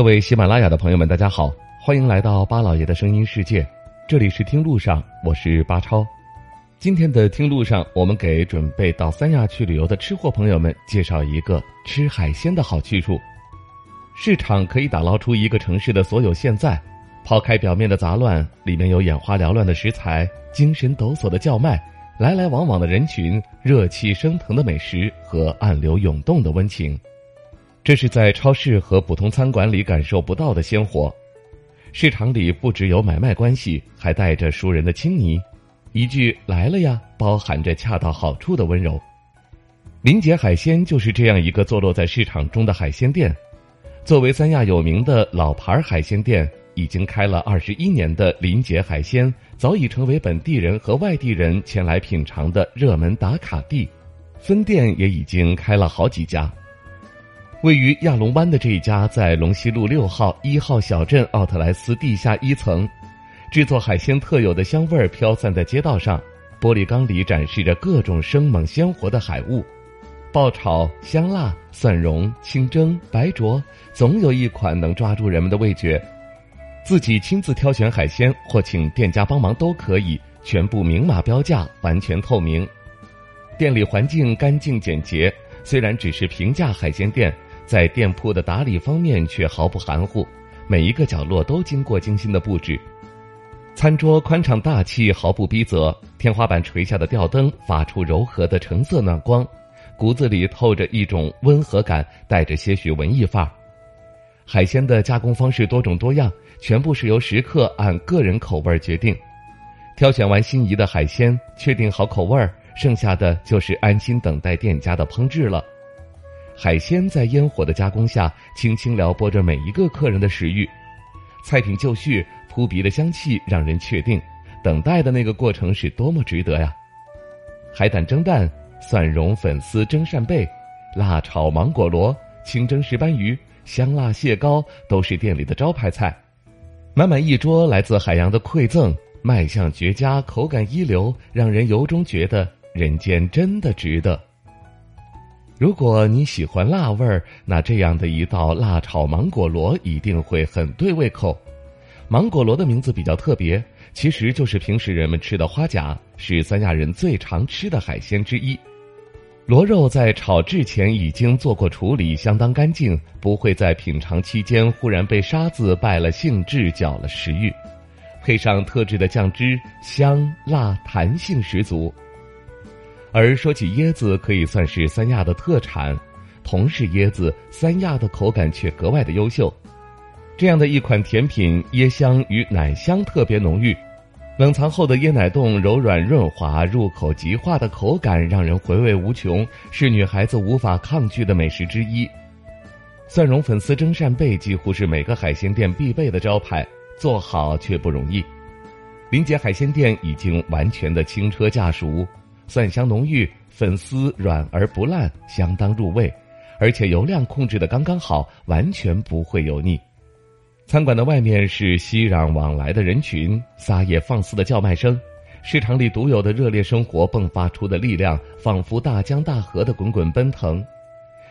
各位喜马拉雅的朋友们，大家好，欢迎来到巴老爷的声音世界，这里是听路上，我是巴超。今天的听路上，我们给准备到三亚去旅游的吃货朋友们介绍一个吃海鲜的好去处。市场可以打捞出一个城市的所有现在，抛开表面的杂乱，里面有眼花缭乱的食材、精神抖擞的叫卖、来来往往的人群、热气升腾的美食和暗流涌动的温情。这是在超市和普通餐馆里感受不到的鲜活。市场里不只有买卖关系，还带着熟人的亲昵。一句“来了呀”，包含着恰到好处的温柔。林杰海鲜就是这样一个坐落在市场中的海鲜店。作为三亚有名的老牌海鲜店，已经开了二十一年的林杰海鲜，早已成为本地人和外地人前来品尝的热门打卡地。分店也已经开了好几家。位于亚龙湾的这一家，在龙溪路六号一号小镇奥特莱斯地下一层，制作海鲜特有的香味儿飘散在街道上。玻璃缸里展示着各种生猛鲜活的海物，爆炒、香辣、蒜蓉、清蒸、白灼，总有一款能抓住人们的味觉。自己亲自挑选海鲜，或请店家帮忙都可以，全部明码标价，完全透明。店里环境干净简洁，虽然只是平价海鲜店。在店铺的打理方面却毫不含糊，每一个角落都经过精心的布置。餐桌宽敞大气，毫不逼仄。天花板垂下的吊灯发出柔和的橙色暖光，骨子里透着一种温和感，带着些许文艺范儿。海鲜的加工方式多种多样，全部是由食客按个人口味决定。挑选完心仪的海鲜，确定好口味儿，剩下的就是安心等待店家的烹制了。海鲜在烟火的加工下，轻轻撩拨着每一个客人的食欲。菜品就绪，扑鼻的香气让人确定，等待的那个过程是多么值得呀！海胆蒸蛋、蒜蓉粉丝蒸扇贝、辣炒芒果螺、清蒸石斑鱼、香辣蟹膏，都是店里的招牌菜。满满一桌来自海洋的馈赠，卖相绝佳，口感一流，让人由衷觉得人间真的值得。如果你喜欢辣味儿，那这样的一道辣炒芒果螺一定会很对胃口。芒果螺的名字比较特别，其实就是平时人们吃的花甲，是三亚人最常吃的海鲜之一。螺肉在炒制前已经做过处理，相当干净，不会在品尝期间忽然被沙子败了兴致，搅了食欲。配上特制的酱汁，香辣弹性十足。而说起椰子，可以算是三亚的特产。同是椰子，三亚的口感却格外的优秀。这样的一款甜品，椰香与奶香特别浓郁，冷藏后的椰奶冻柔软润滑，入口即化的口感让人回味无穷，是女孩子无法抗拒的美食之一。蒜蓉粉丝蒸扇贝几乎是每个海鲜店必备的招牌，做好却不容易。林杰海鲜店已经完全的轻车驾熟。蒜香浓郁，粉丝软而不烂，相当入味，而且油量控制的刚刚好，完全不会油腻。餐馆的外面是熙攘往来的人群，撒野放肆的叫卖声，市场里独有的热烈生活迸发出的力量，仿佛大江大河的滚滚奔腾。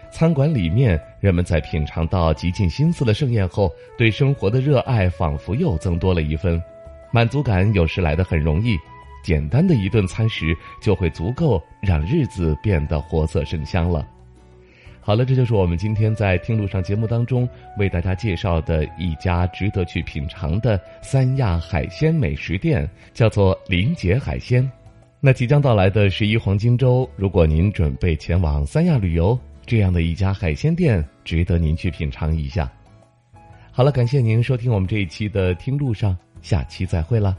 餐馆里面，人们在品尝到极尽心思的盛宴后，对生活的热爱仿佛又增多了一分，满足感有时来得很容易。简单的一顿餐食就会足够让日子变得活色生香了。好了，这就是我们今天在听路上节目当中为大家介绍的一家值得去品尝的三亚海鲜美食店，叫做林杰海鲜。那即将到来的十一黄金周，如果您准备前往三亚旅游，这样的一家海鲜店值得您去品尝一下。好了，感谢您收听我们这一期的听路上，下期再会了。